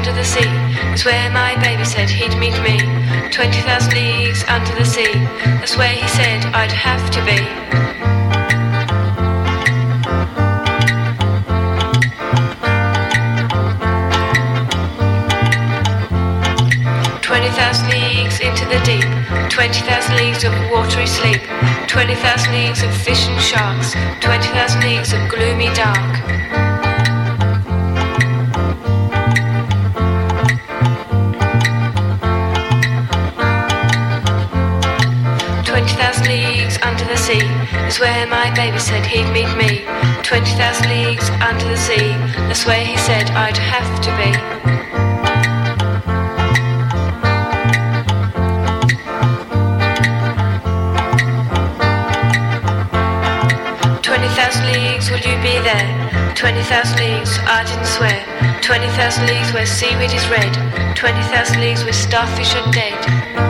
under the sea is where my baby said he'd meet me. 20,000 leagues under the sea, that's where he said I'd have to be. Twenty thousand leagues into the deep, twenty thousand leagues of watery sleep, twenty thousand leagues of fish and sharks, twenty thousand leagues of gloomy dark. Is where my baby said he'd meet me. Twenty thousand leagues under the sea, that's where he said I'd have to be. Leagues, will you be there? Twenty thousand leagues, I didn't swear. Twenty thousand leagues where seaweed is red. Twenty thousand leagues where starfish are dead.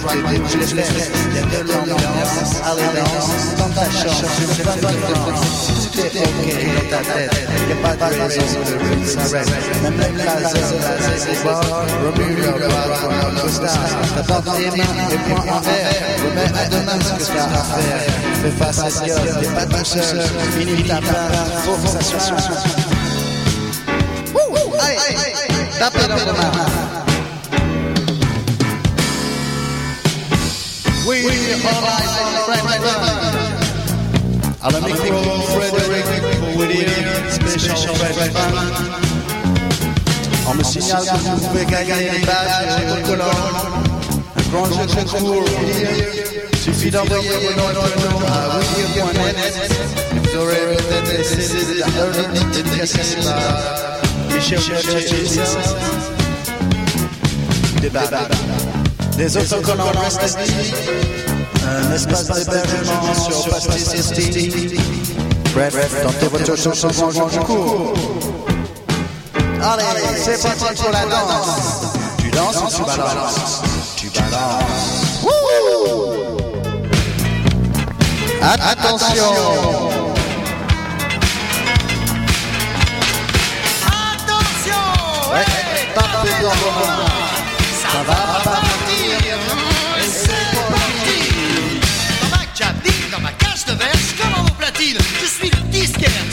Je les laisse, de l'ambiance, danse, dans ta chambre, c'est pas de. Tout est ok dans ta tête, y a pas de raison de s'arrêter. Même les lasers, les bords, remue le bras, le star. T'as pas tes mains, et points en verre, remets à demain ce que t'as à faire. Fais face à ce y'a pas de seul, finis part, faut dans vos mains. We are. À la micro, Frédéric Fred On me signale que vous pouvez gagner des badges et. Un grand jeu de concours. Suffit d'envoyer à. Vous aurez peut-être des CD dédicacés par Michel Churchill. Des badges. Des autocollants restent un espace d'hébergement sur Pastis Bref, tentez votre chance sur grand grand cours. Allez, c'est parti pour la danse. Tu danses ou tu balances? Tu balances. Attention. Attention! Ouais, dans.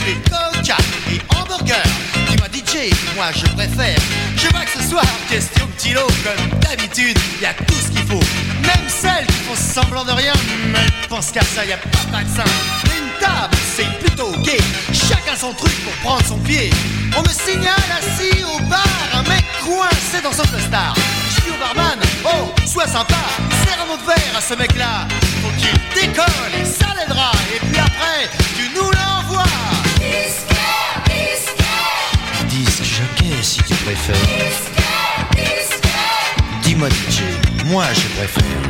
Es coca et hamburger. Dis-moi DJ, moi je préfère. Je vois que ce soir, question de kilo, comme d'habitude, y a tout ce qu'il faut. Même celles qui font semblant de rien, mais pense qu'à ça, y a pas de vaccin. Une table, c'est plutôt gay. Chacun son truc pour prendre son pied. On me signale assis au bar, un mec coincé dans son costard. Je dis au barman, oh, sois sympa, serre un autre verre à ce mec-là. Faut qu'il décolle et ça l'aidera. Et puis après, tu nous l'envoies. Disque jockey si tu préfères. Dis-moi DJ, moi je préfère.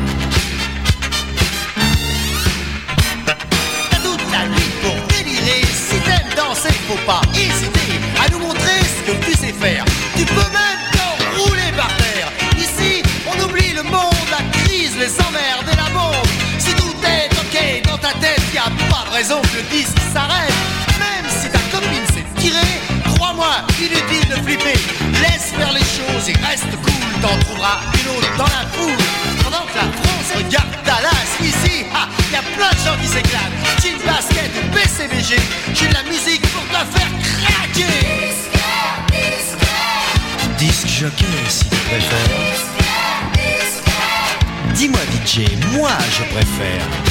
T'as toute la nuit pour délirer. Si t'aimes danser, faut pas hésiter à nous montrer ce que tu sais faire. Tu peux même t'enrouler par terre. Ici, on oublie le monde, la crise, les emmerdes et la bombe. Si tout est ok dans ta tête, y a pas de raison que le disque s'arrête. inutile de flipper, laisse faire les choses et reste cool, t'en trouveras une autre dans la foule. Pendant que la France regarde Dallas, ici, ah, y a plein de gens qui s'éclatent. Team basket ou PCBG, j'ai de la musique pour te faire craquer. Disque, disque. Disque jockey, si tu préfères. Dis-moi DJ, moi je préfère.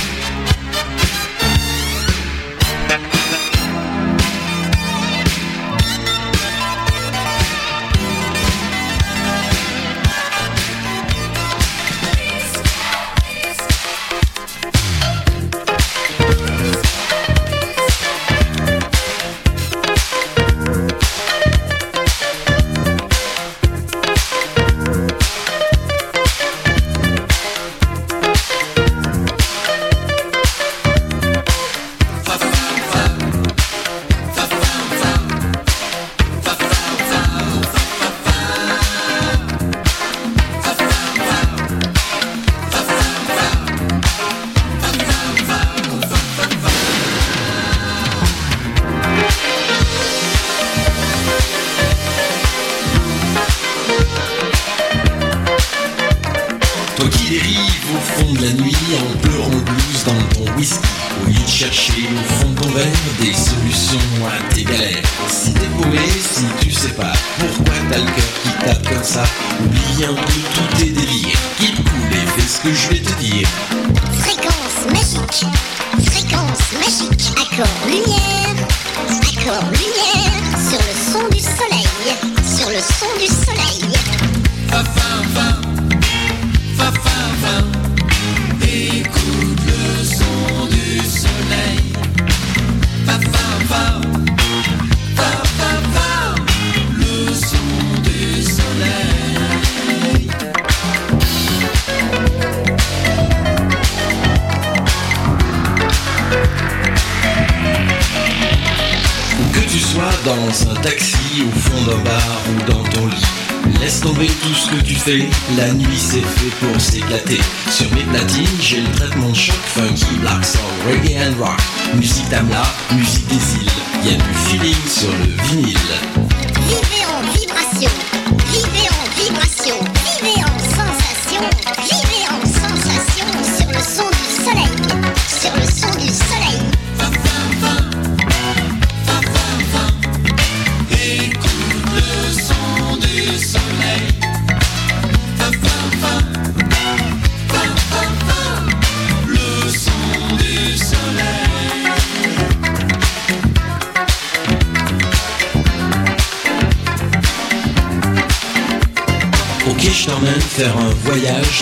Funky, black soul, reggae and rock. Musique d'Amla, musique des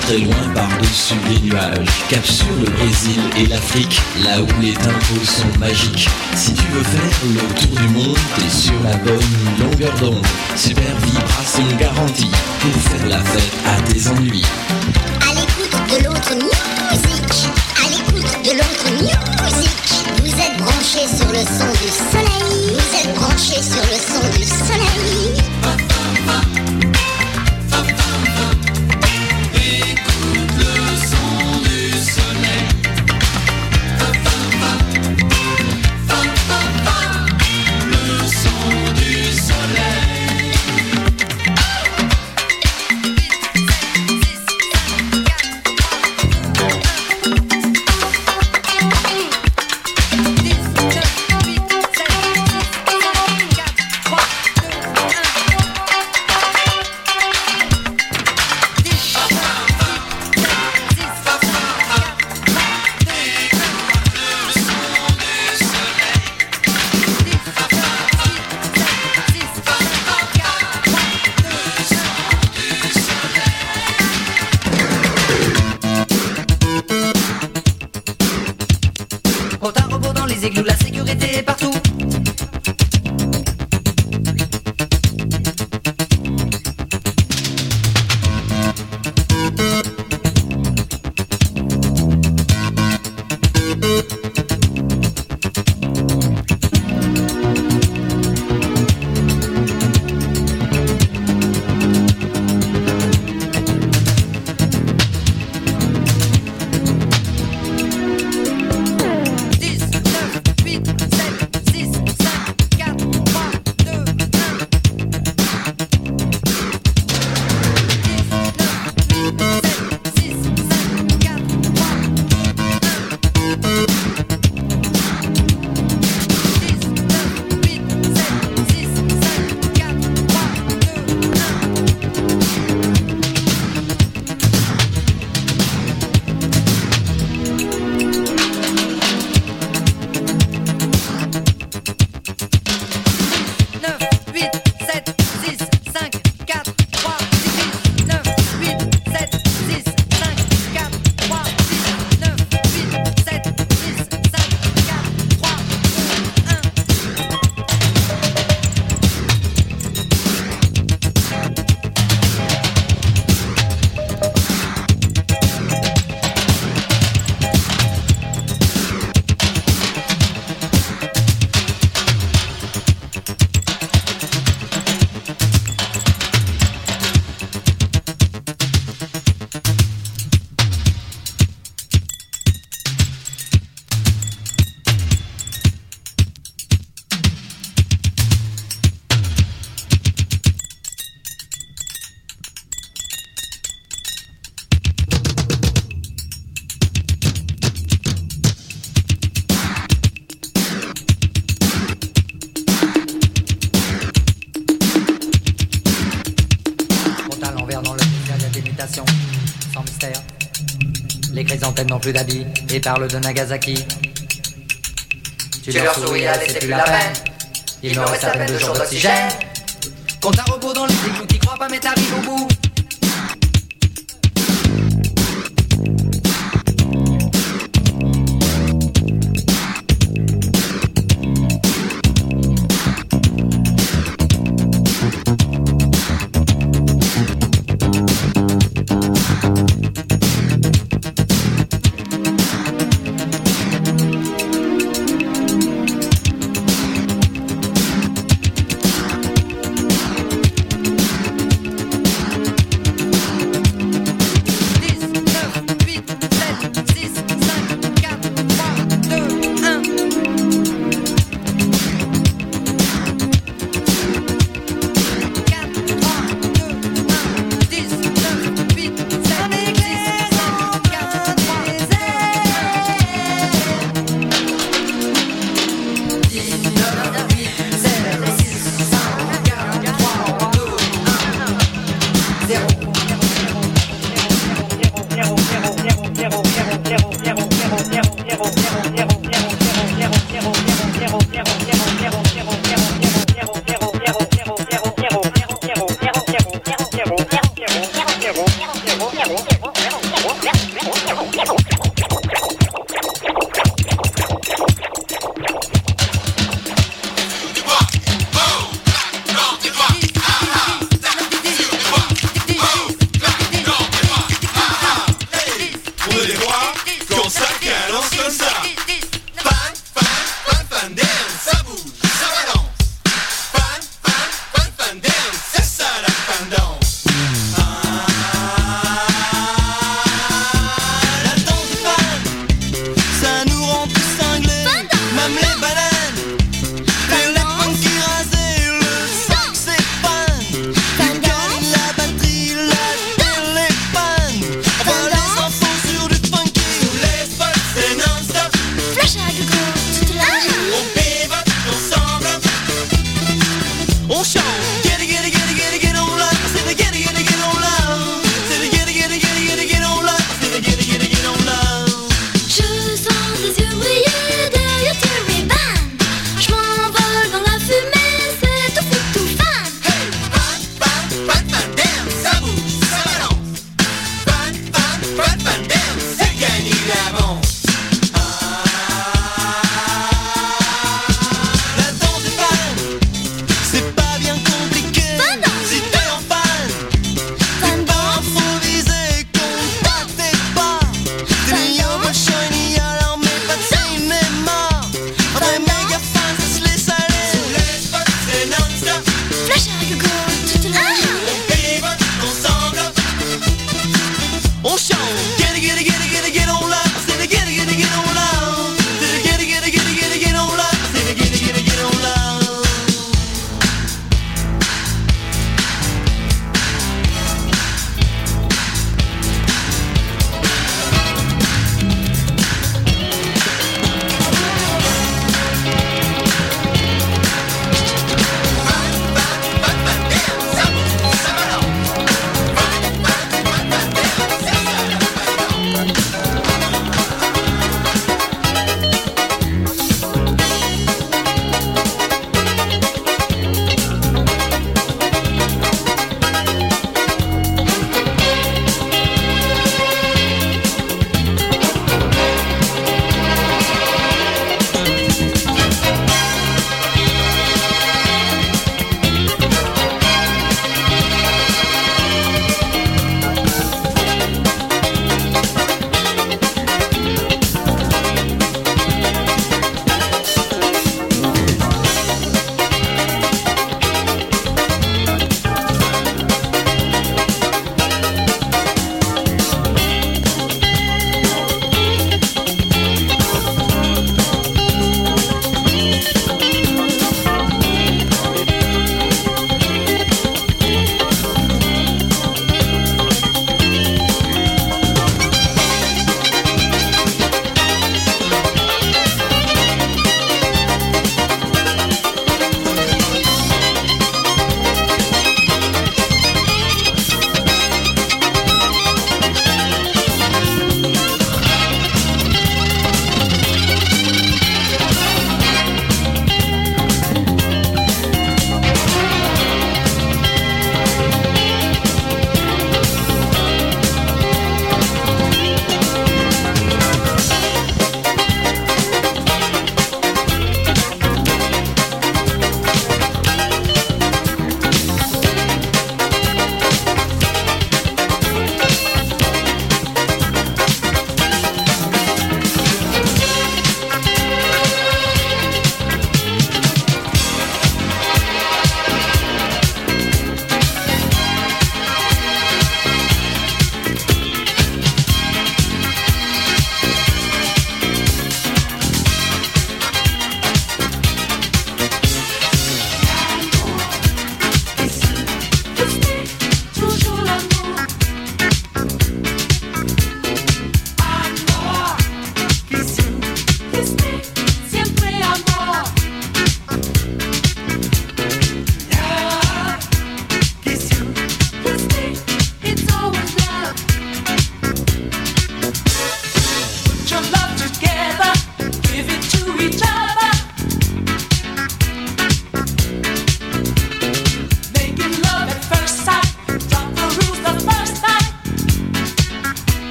Très loin par-dessus les nuages. Cap sur le Brésil et l'Afrique Là où les tempos sont magiques. Si tu veux faire le tour du monde T'es sur la bonne longueur d'onde. Super vibration garantie. Pour faire la fête à tes ennuis. À l'écoute de l'autre musique. À l'écoute de l'autre musique. Vous êtes branchés sur le son du soleil. Vous êtes branchés sur le son du soleil sans mystère. Les chrysanthèmes n'ont plus d'habits et parlent de Nagasaki. Tu, leur souris, allez, c'est plus la peine. Il me reste à peine deux jours d'oxygène. Compte à rebours dans les écouts qui croient pas, mais t'arrives au bout.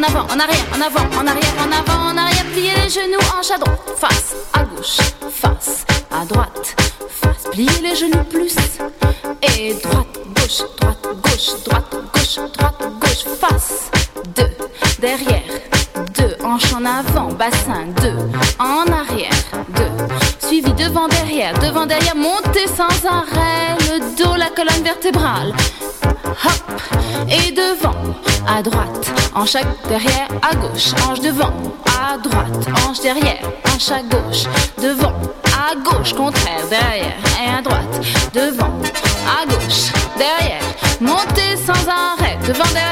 en avant, en arrière, en avant, en arrière, en avant, en arrière, plier les genoux en chadron. hanche derrière à gauche, hanche devant à droite, hanche derrière, hanche à gauche, devant à gauche, contraire derrière et à droite, devant à gauche, derrière, montez sans arrêt, devant derrière.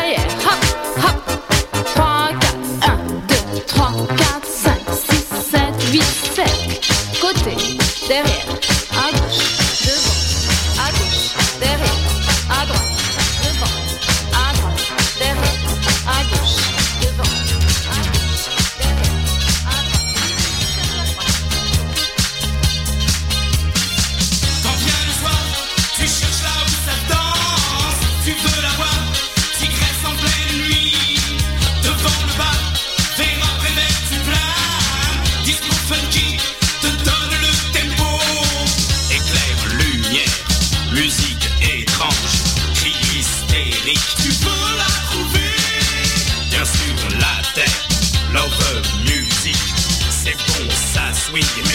Винди.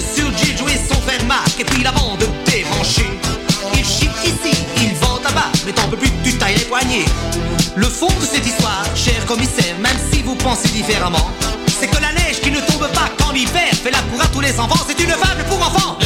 Sur G, jouer sans faire marque. Et puis la bande débranchée Il chie ici, il vend là-bas. Mais t'en peux plus, tu tailles les poignets. Le fond de cette histoire, cher commissaire Même si vous pensez différemment C'est que la neige qui ne tombe pas qu'en hiver Fait la pour à tous les enfants, c'est une fable pour enfants.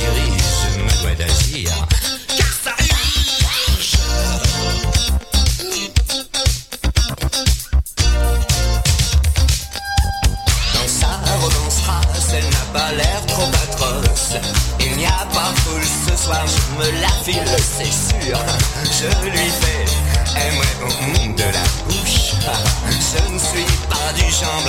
dirige, me doit d'agir. Car ça urge. Dans sa romance race, elle n'a pas l'air trop atroce. Il n'y a pas foule ce soir, je me la file, c'est sûr. Je lui fais, aimerais au monde de la bouche. Je ne suis pas du genre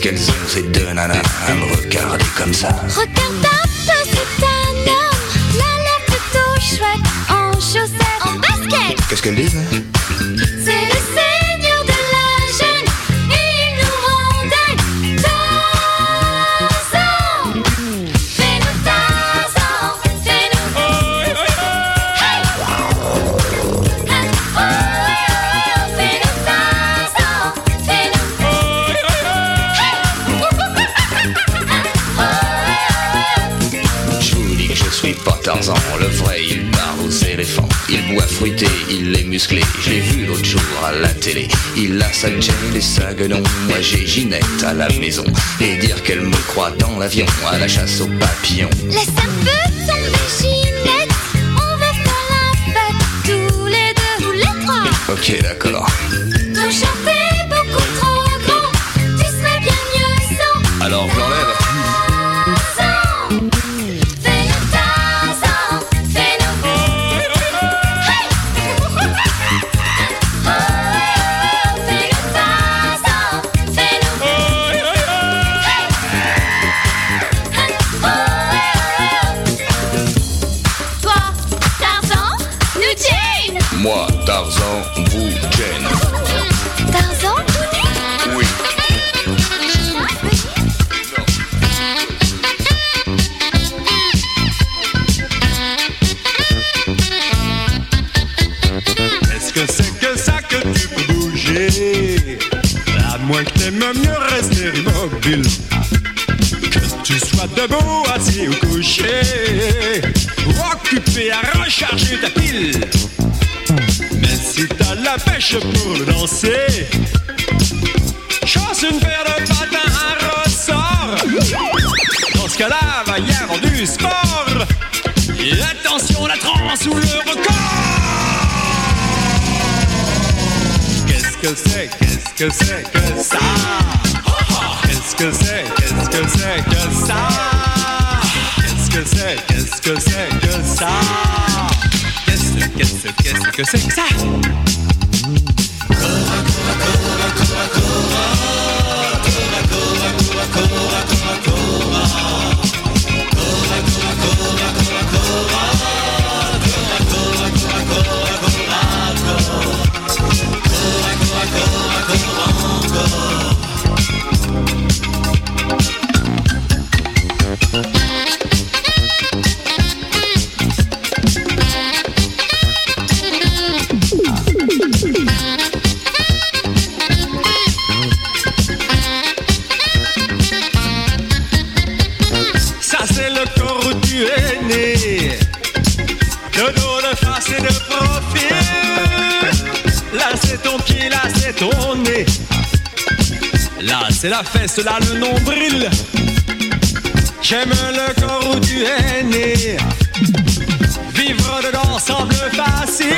skins. Que tu sois debout, assis ou couché Ou occupé à recharger ta pile. Mais si t'as la pêche pour danser Chance une paire de patins à ressort. Dans ce cas-là, va y avoir du sport. Et attention la transe ou le record. Qu'est-ce que c'est, qu'est-ce que c'est que ça? Que c'est, qu'est-ce que c'est que ça? Qu'est-ce, qu'est-ce, qu'est-ce que c'est que ça? C'est la fesse, là le nombril J'aime le corps où tu es né Vivre dedans semble facile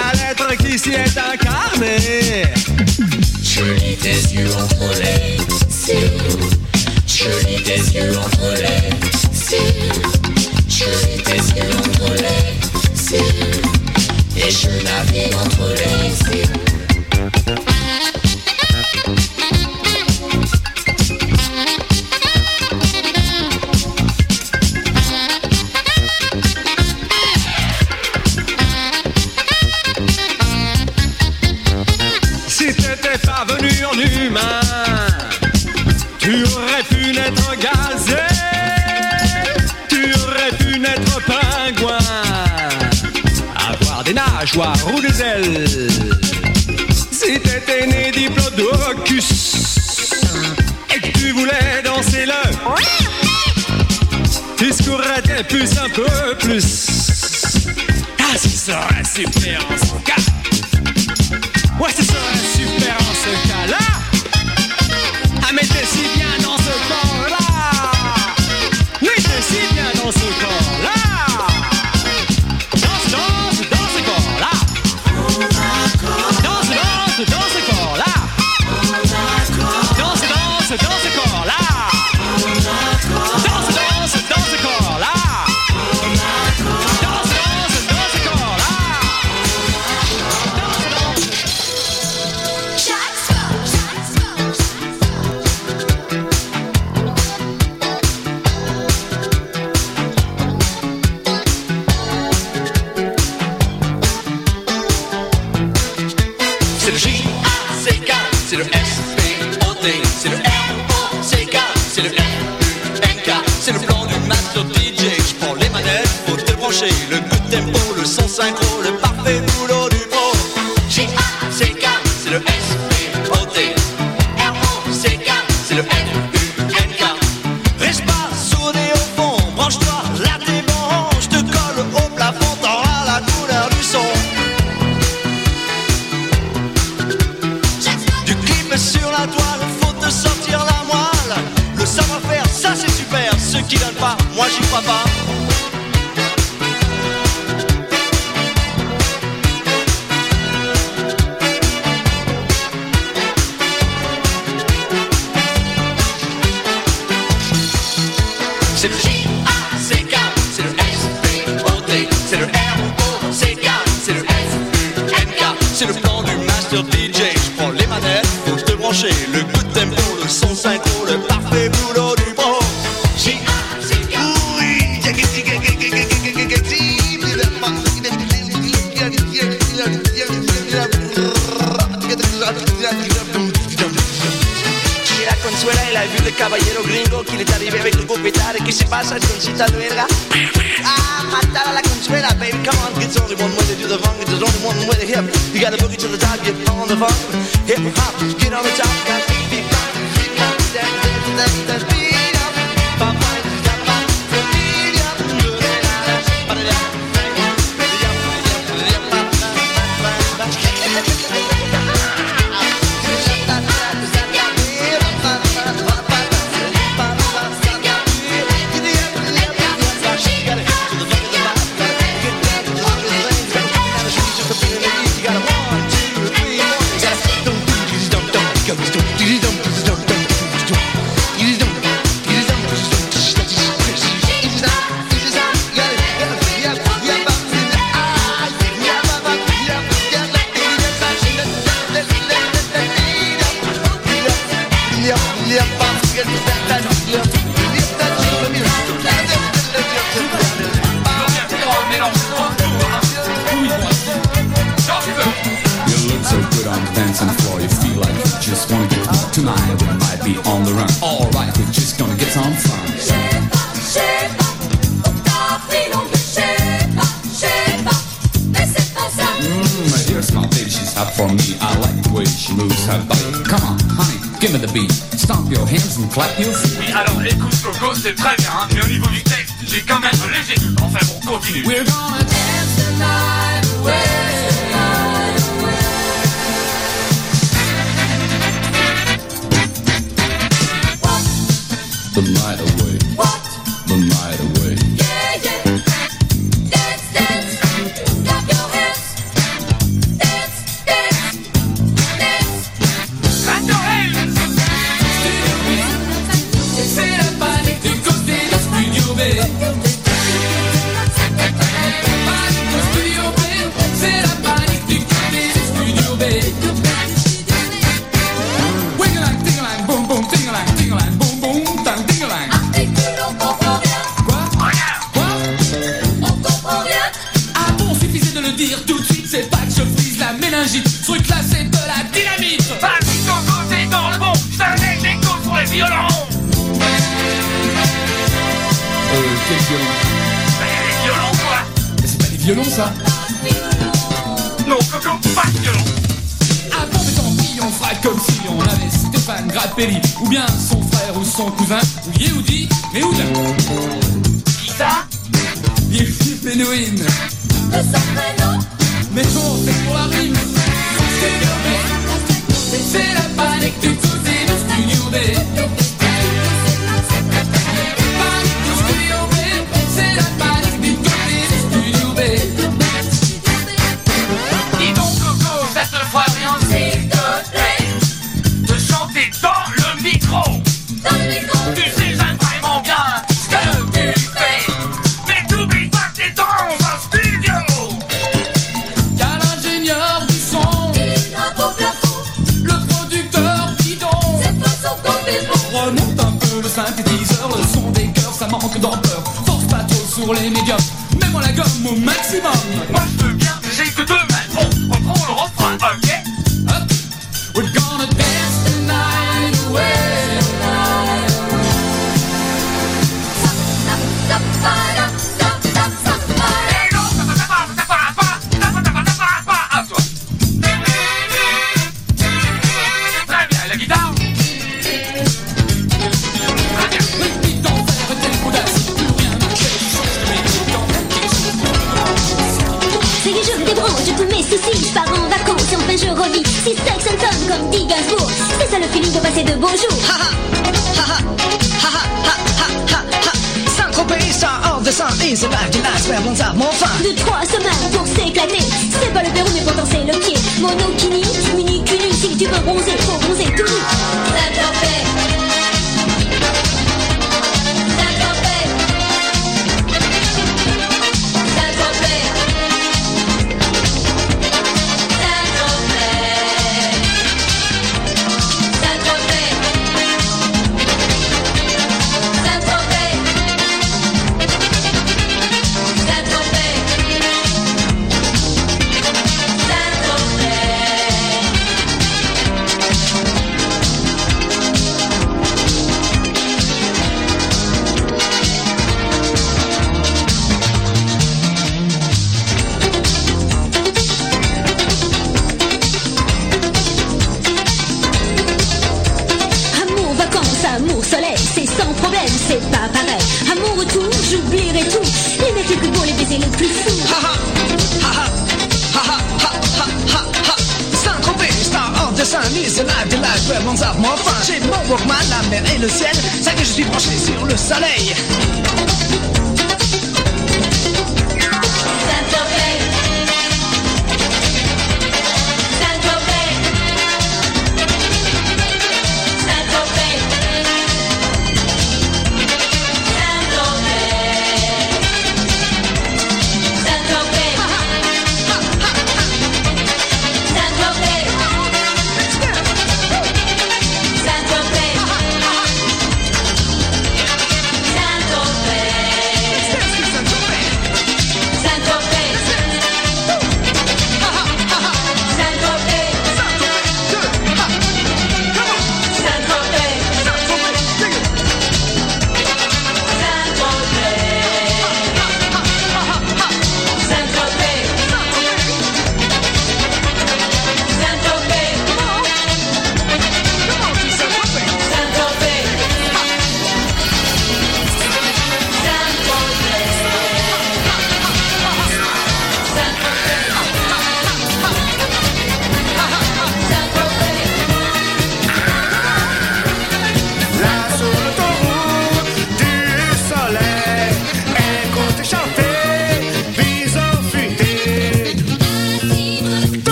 À l'être qui s'y est incarné Je lis tes yeux entre les cils. Je lis tes yeux entre les cils. Je lis tes yeux entre les cils. Et je navigue entre les cils. Nageoires ou des ailes. Si t'étais né diplodocus et que tu voulais danser le, tu secourrais tes puces un peu plus. Ah, serait super en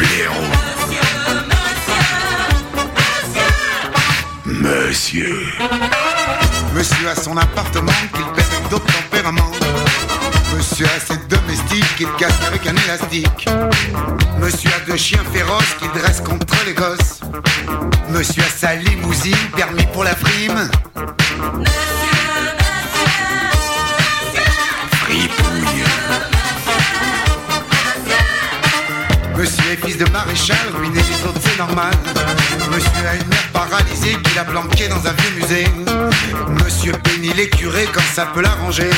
blaireau. Monsieur, monsieur, monsieur. Monsieur a son appartement qu'il perd avec d'autres tempéraments. Monsieur a ses domestiques qu'il casse avec un élastique. Monsieur a deux chiens féroces qu'il dresse contre les gosses. Monsieur a sa limousine, permis pour la frime. Monsieur, monsieur, monsieur. Fripouille. Monsieur est fils de maréchal, ruiné les autres, c'est normal. Monsieur a une mère paralysée qu'il a planquée dans un vieux musée. Monsieur bénit les curés quand ça peut l'arranger.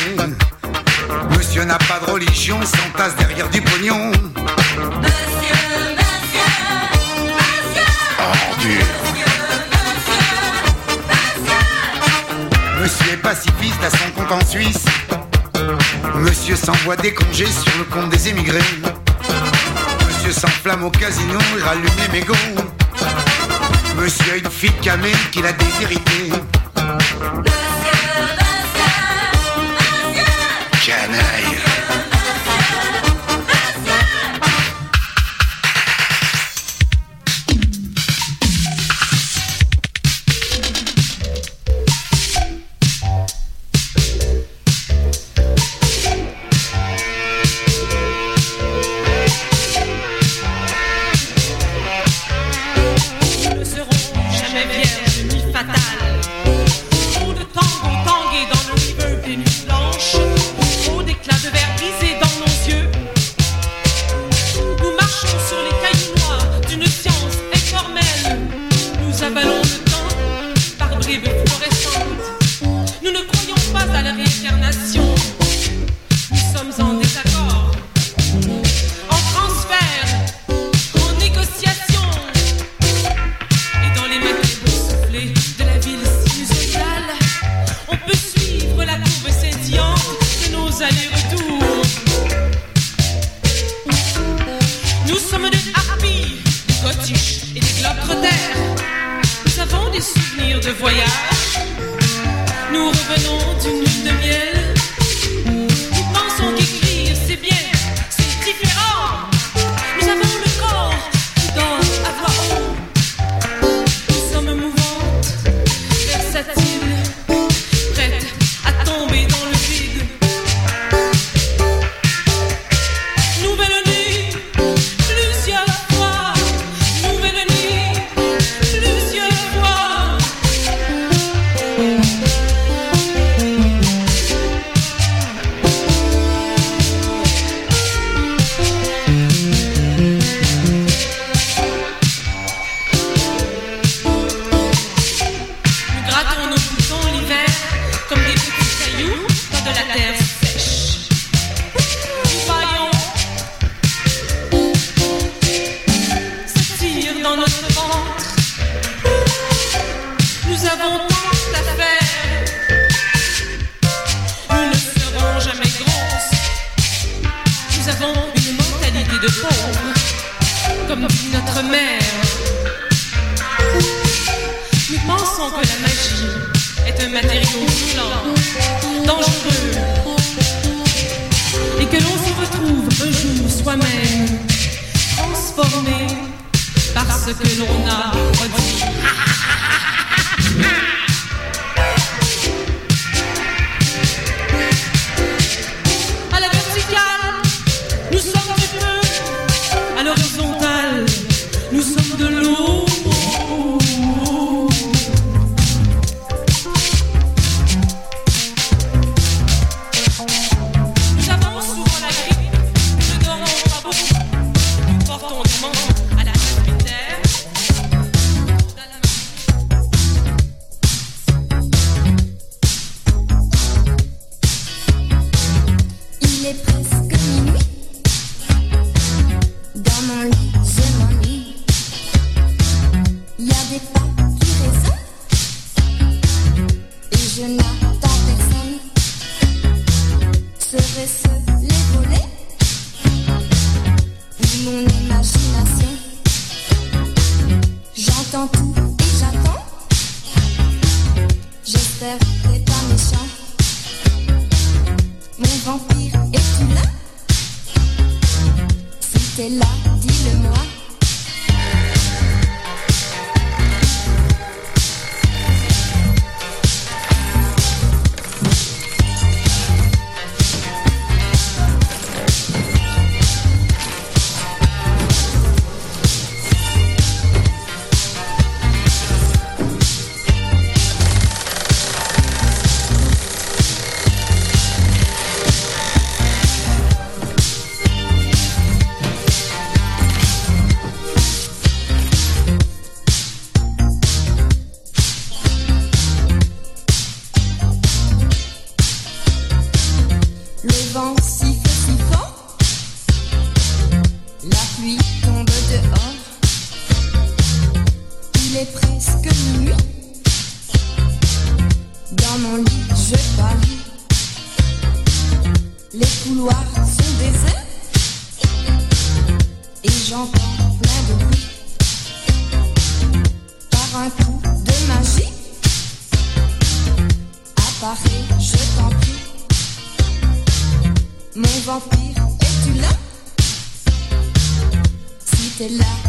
Monsieur n'a pas de religion, s'entasse derrière du pognon. Monsieur, monsieur, monsieur. Oh, Monsieur est pacifiste à son compte en Suisse. Monsieur s'envoie des congés sur le compte des émigrés sans flamme au casino, et rallumais mes gonds. Monsieur, a une fille camée qui a déshérité. Monsieur, Le Si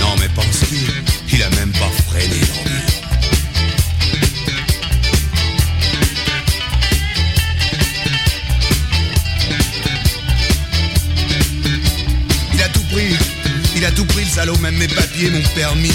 Non, mais penses-tu qu'il a même pas freiné Il a tout pris, il a tout pris le salaud, même mes papiers, mon permis,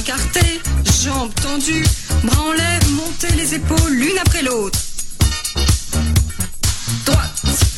écartées, jambes tendues, bras en l'air, monter les épaules l'une après l'autre. Droite.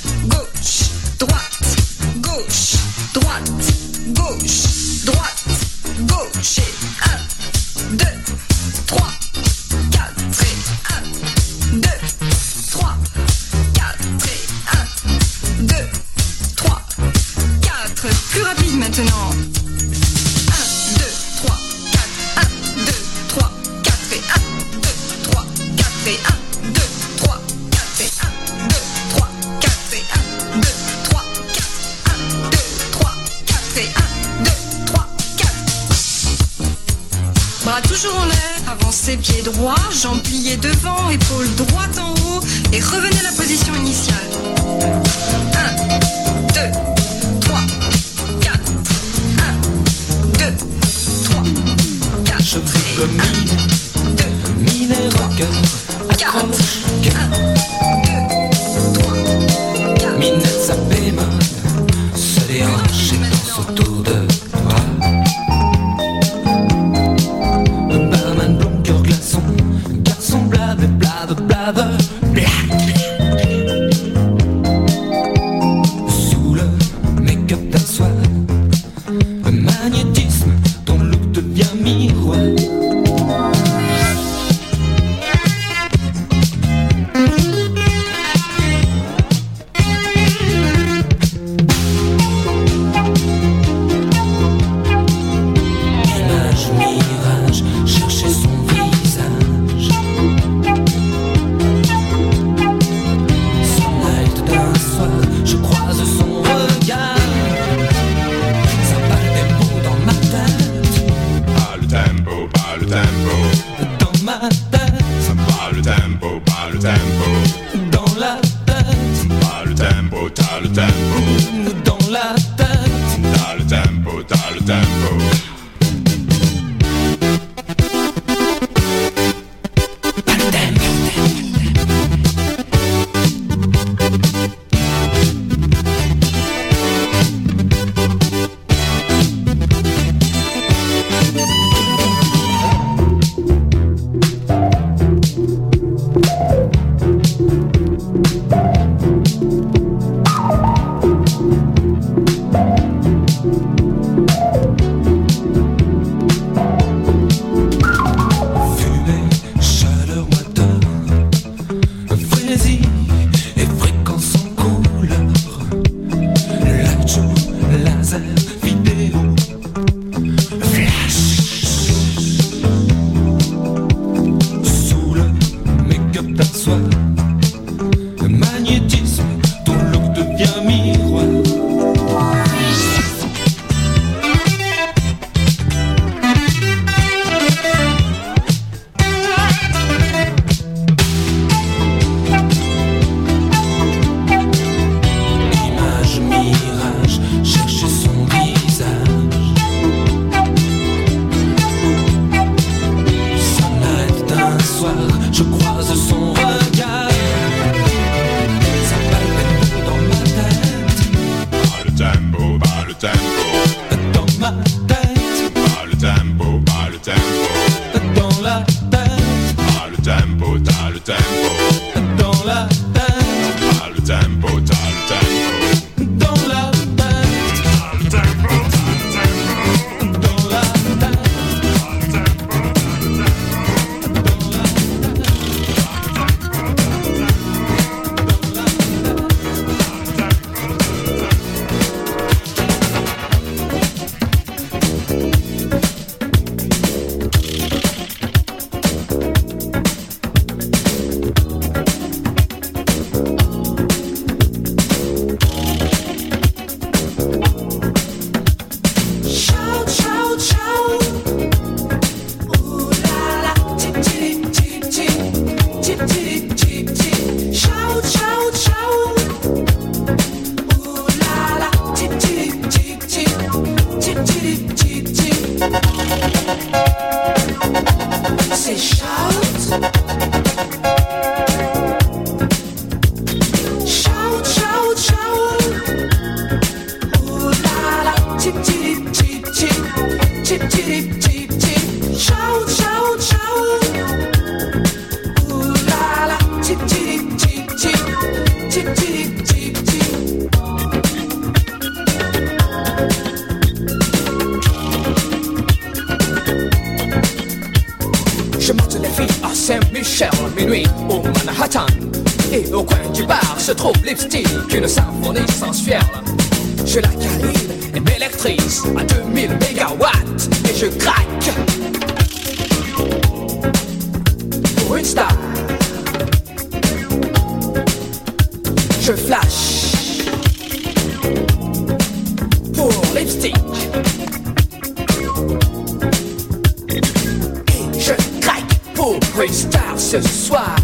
Ce soir.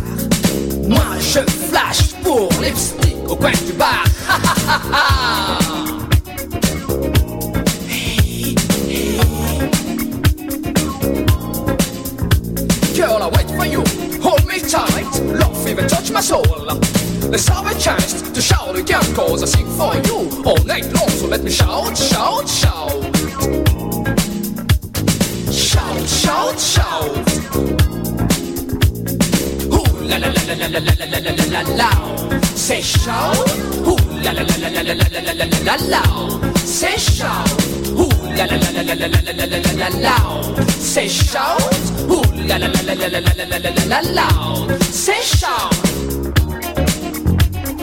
Moi je flash pour lipstick au coin du bar. Girl, I wait for you. Hold me tight. Love even touch my soul. Let's have a chance to shout again, cause I sing for you all night long. So let me shout, shout. Shout, shout. Ooh la la la la la la la la la la la la. Say shout. Ooh la la la la la la la la la la la la. Say shout. Ooh la la la la la la la la la la la la. Say shout.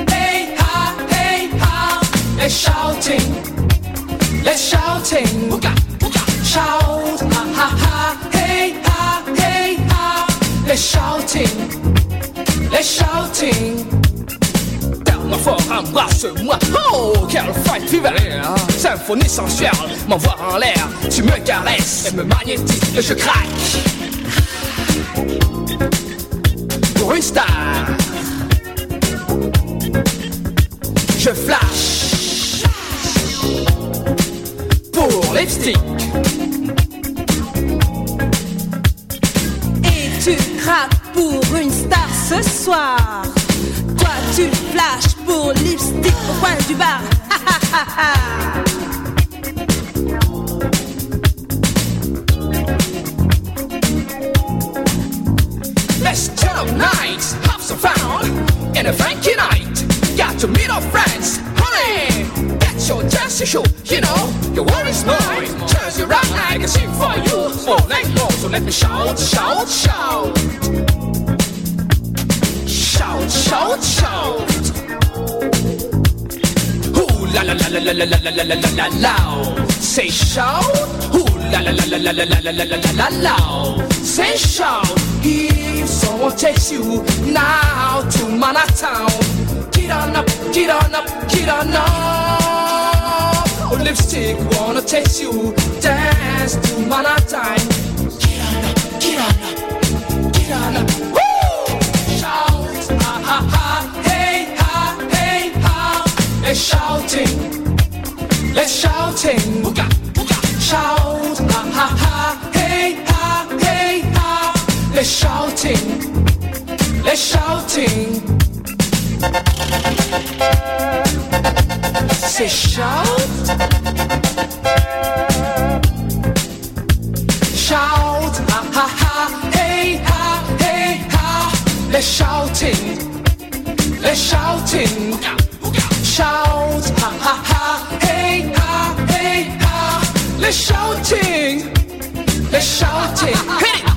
Hey ha, hey ha, let's shouting, let's shouting. Shout, ha ha ha, hey ha, hey ha, let's shouting, let's shouting. Tellement fort, embrasse-moi. Oh, fête vivelle, hein. symphonie sensuelle, m'envoie en l'air. Tu me caresses et me magnétises et je craque. Pour une star. Je flash pour lipstick. Et tu craques pour une star ce soir. Toi, tu flashes pour lipstick au coin du bar. Let's turn up nights, have some fun in a funky night. Got to meet our friends, honey. Get your dancing shoe, you know your worries mine. Turns you round, I can sing for you all night long. So let me shout, shout, shout, la la la la la la la la. Say shout. Ooh la la la la la la la la la la la. Say shout. If someone takes you now to Manhattan, get on up, get on up, get on up. Oh, lipstick wanna taste you, dance to Manhattan. Get on up, get on up, get on up. Woo! Shout, ha ha ha, hey ha, hey ha. Let's shouting, let's shouting. Booga, booga. Shout, ha ha ha, hey ha, hey ha. Let's shouting, let's shouting. Say shout, shout, ha ha ha, hey ha, hey ha. Let's shouting, let's shouting. Shout, ha ha ha, hey ha, hey they're shouting. They're shouting. Hey!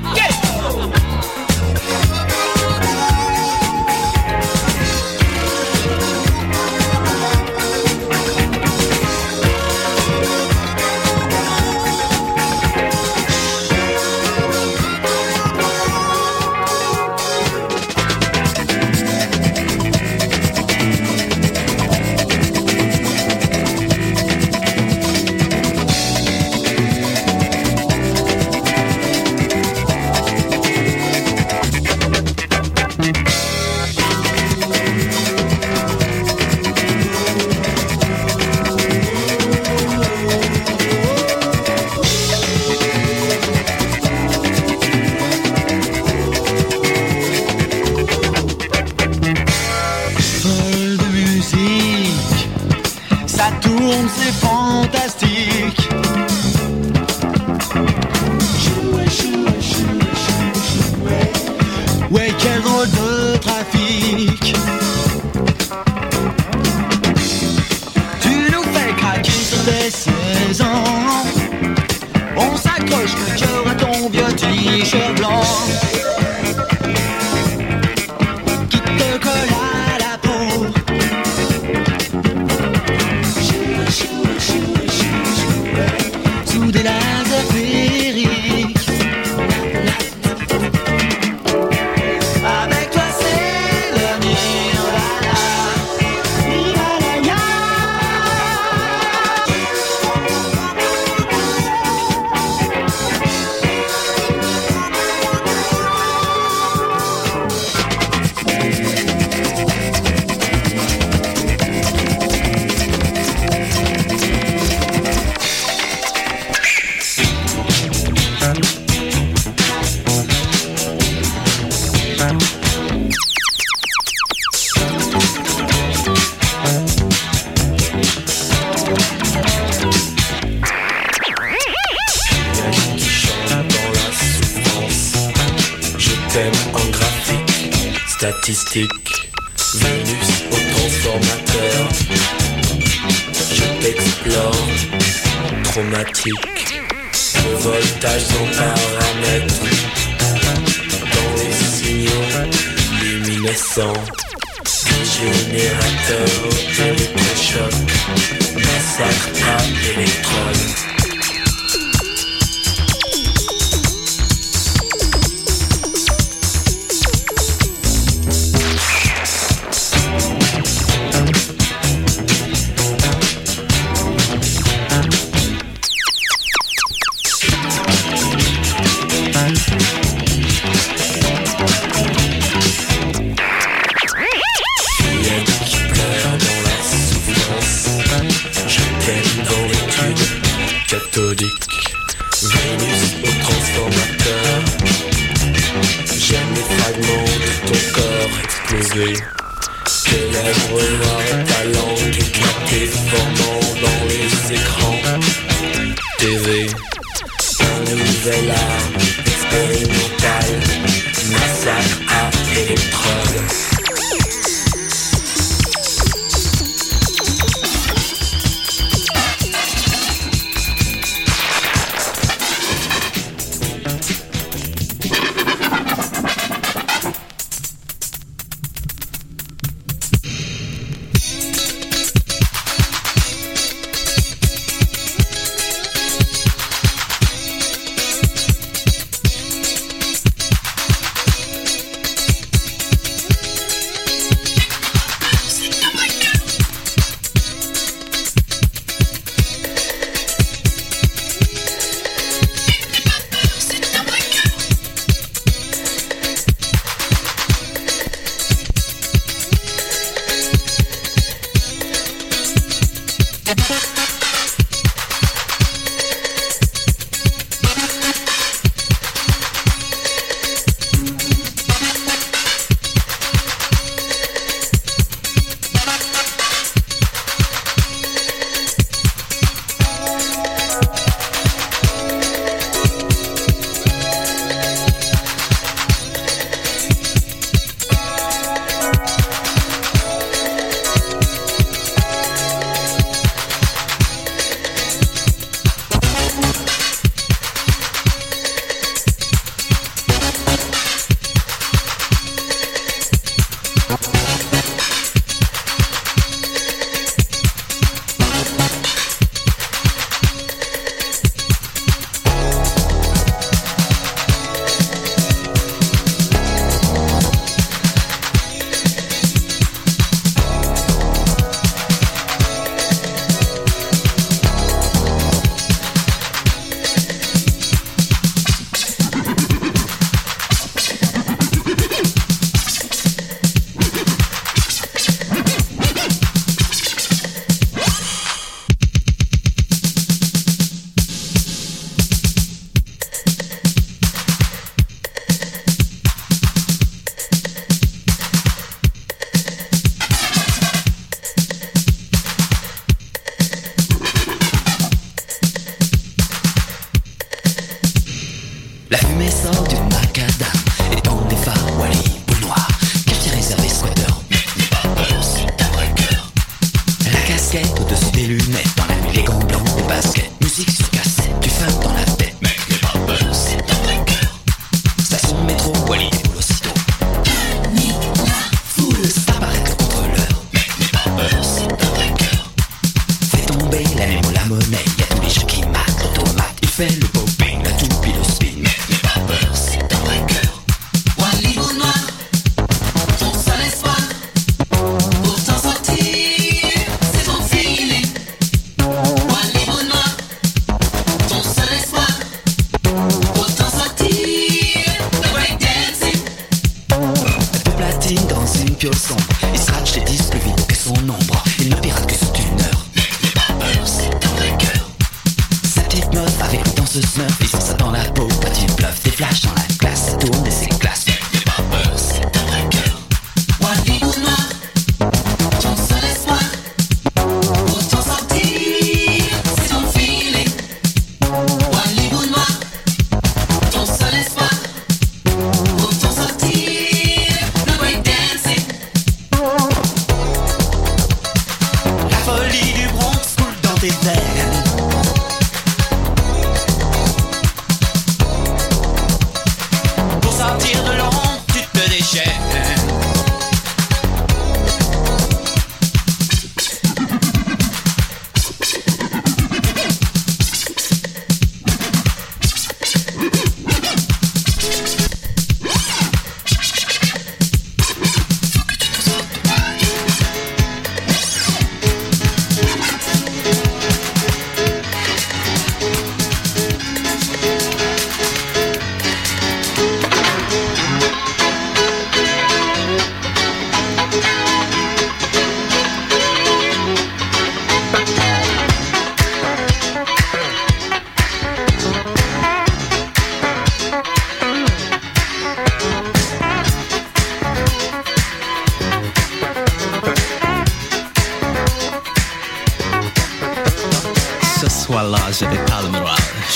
en graphique, statistique, Vénus au transformateur. Je t'explore, traumatique, voltage sans paramètre. Dans les signaux luminescents, générateur, électrochoc, massacre à électrons.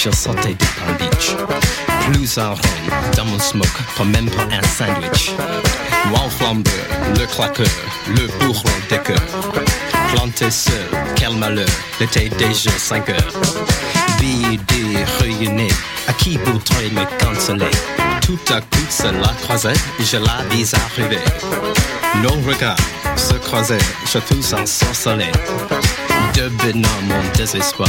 Je sortais du Palm Beach. Plus un rhum dans mon smoke, pas même pas un sandwich. Flambeur, le claqueur, le bourreau des cœurs. Planté seul, quel malheur, l'été déjà 5 heures. Bidé, réunis, à qui voudrait me consoler Tout à coup, cela croisait, je la vis arriver. Nos regards se croisaient, je fus ensorcelé. Devinant mon désespoir,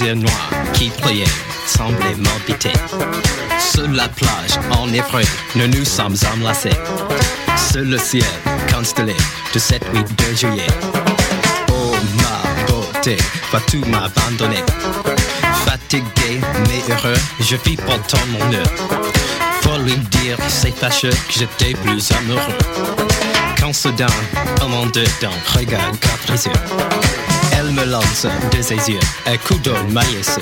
Noirs qui priaient semblaient m'habiter. Sur la plage, enivré, nous nous sommes enlacés. Sur le ciel constellé de cette nuit de juillet. Oh ma beauté, vas-tu m'abandonner? Fatigué mais heureux, je vis pourtant mon heure. Faut lui dire, c'est fâcheux que j'étais plus amoureux. Quand soudain, un monde dedans, regarde capricieux. Elle me lance de ses yeux un coup d'eau maillesseux.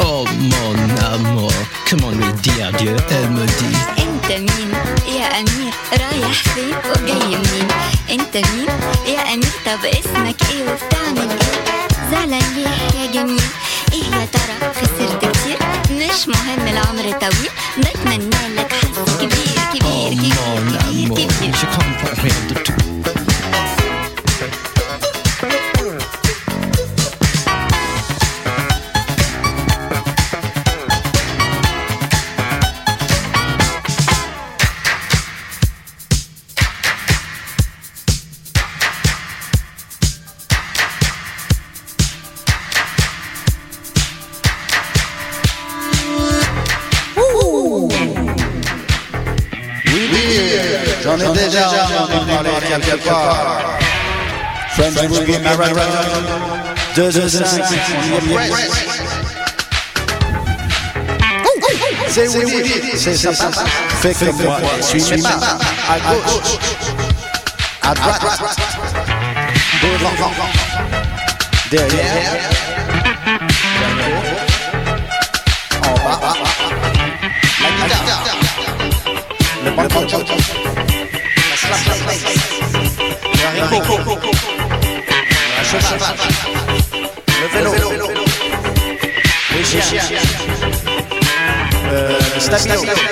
Oh mon amour, comment lui dire adieu Elle me dit. انت مين يا امير رايح فين وجاي منين انت مين يا امير طب اسمك إيه وبتعمل إيه زعلان ليه يا جميل إيه يا ترى خسرت كتير مش مهم العمر طويل بتمنى لك حظ كبير كبير كبير Mon amour, je comprends rien Friends Boogie Marathon, 2 de 5, on y est presque. C'est oui, oui, c'est ça. Fais comme moi, suis pas. À gauche, à droite, devant, derrière, les chiens, euh, le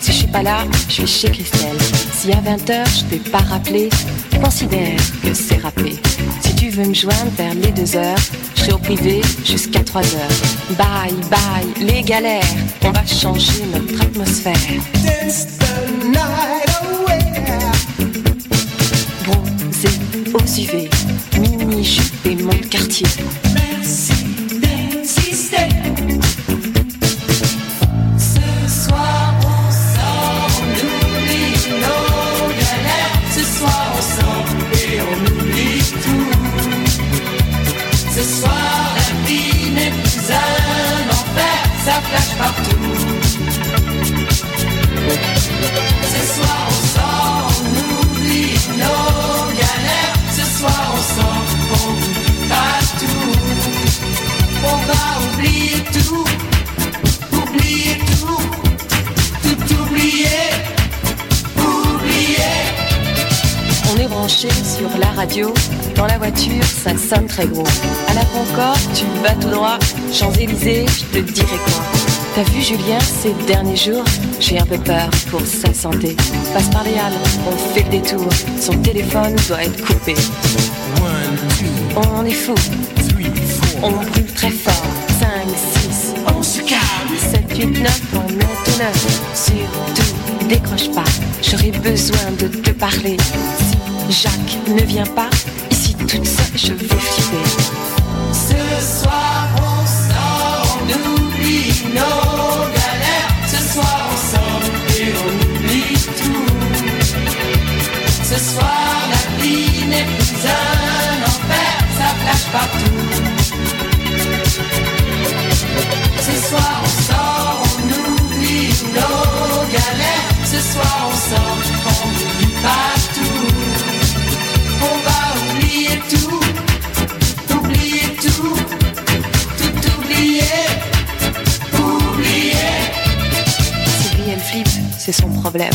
Si je suis pas là, je suis chez Christelle. Si à 20h je t'ai pas rappelé, considère que c'est rappelé. Si tu veux me joindre vers les 2 heures, je serai au privé jusqu'à 3 heures. Bye bye, les galères, on va changer notre atmosphère. Ces derniers jours J'ai un peu peur pour sa santé. Passe par les halles, on fait le détour. Son téléphone doit être coupé. On est fou. On brûle très fort. 5, 6, on se calme. 7, 8, 9, on monte 9. Surtout, décroche pas. J'aurais besoin de te parler. Si Jacques ne vient pas, ici toute seule, je vais flipper. Ce soir on sort, on Ce soir la vie n'est plus un enfer, ça flash partout. Ce soir on sort, on oublie nos galères. Ce soir on sort, on oublie pas tout. On va oublier tout, oublier tout, tout oublier, oublier. Sylvie, elle flippe, c'est son problème.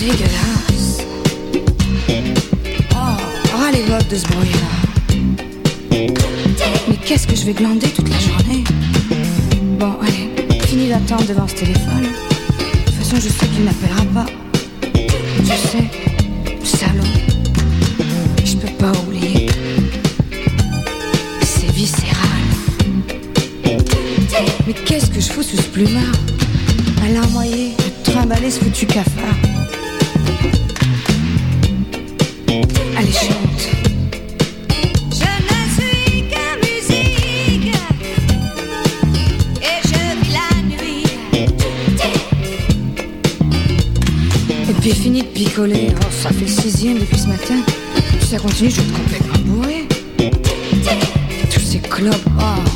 dégueulasse. Oh, oh les votes de ce brouillard. Mais qu'est-ce que je vais glander Oh, ça fait sixième depuis ce matin. Si ça continue, je vais être complètement bourré. Ah, Tous ces clubs, oh. Ah.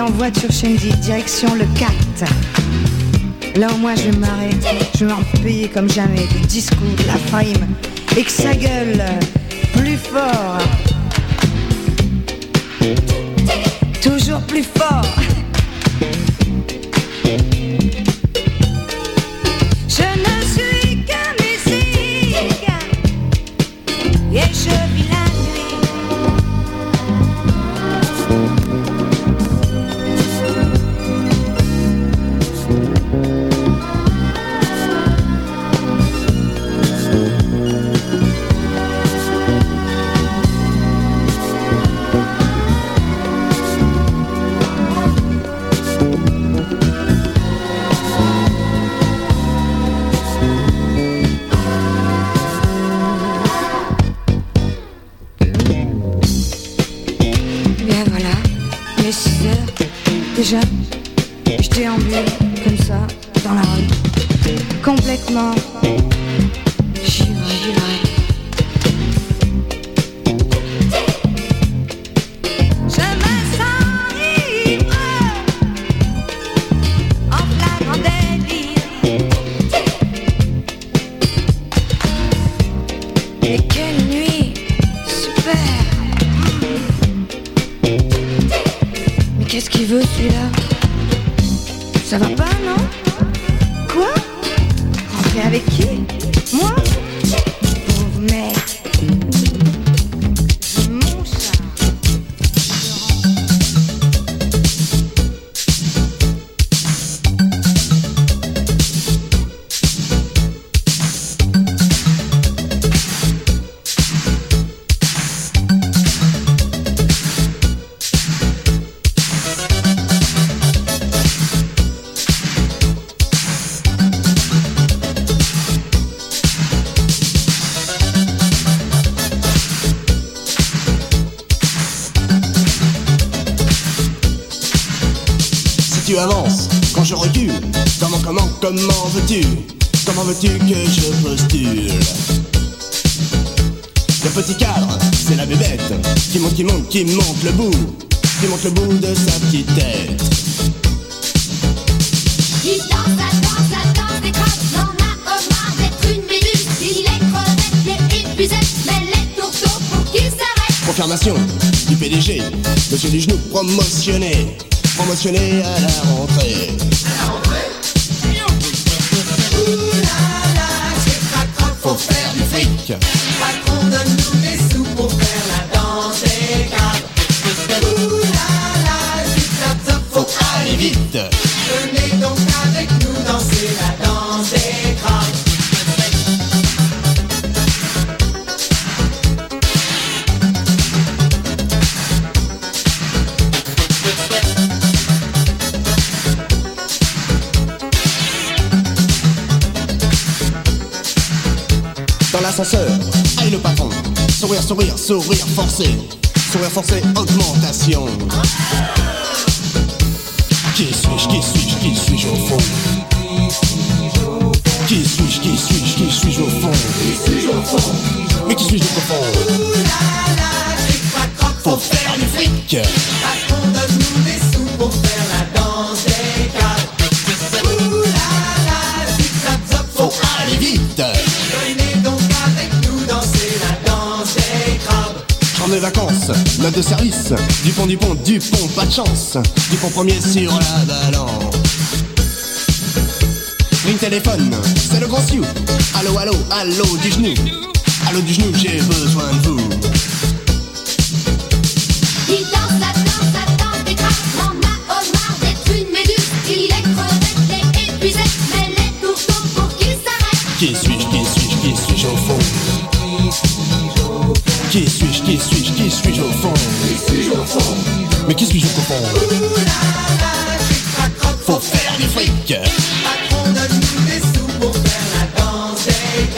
en voiture Shenzi, direction le 4. Là moi je marrais, je m'en payais comme jamais du discours, de la frime, et que sa gueule plus fort, toujours plus fort. Comment, veux-tu Comment veux-tu que je postule? Le petit cadre, c'est la bébête qui monte, qui monte, qui monte le bout, qui monte le bout de sa petite tête. Il danse, la danse, la danse des crabes, n'en a marre d'être une méduse. Il est crevette, il est épuisé, mais les tourteaux pour qu'il s'arrête. Confirmation du PDG, monsieur du genou promotionné, promotionné à la rentrée. Sourire, forcé. Sourire forcé, augmentation. Service. Dupont, Dupont, Dupont, pas de chance. Dupont premier sur la balance. Ring téléphone, c'est le grand Sioux. Allô, allô, allô, du genou. Allô, du genou, j'ai besoin de vous. Mais qui suis-je au fond Faut faire du fric. Patron, donne-nous des sous pour faire la danse des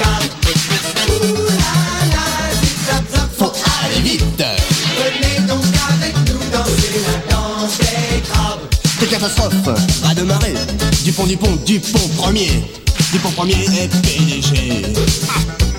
zap, Faut aller vite. Venez donc avec nous danser la danse des crabes. Quelle catastrophe, ras de marée. Dupont, Dupont, Dupont premier. Dupont premier est PDG. Ouh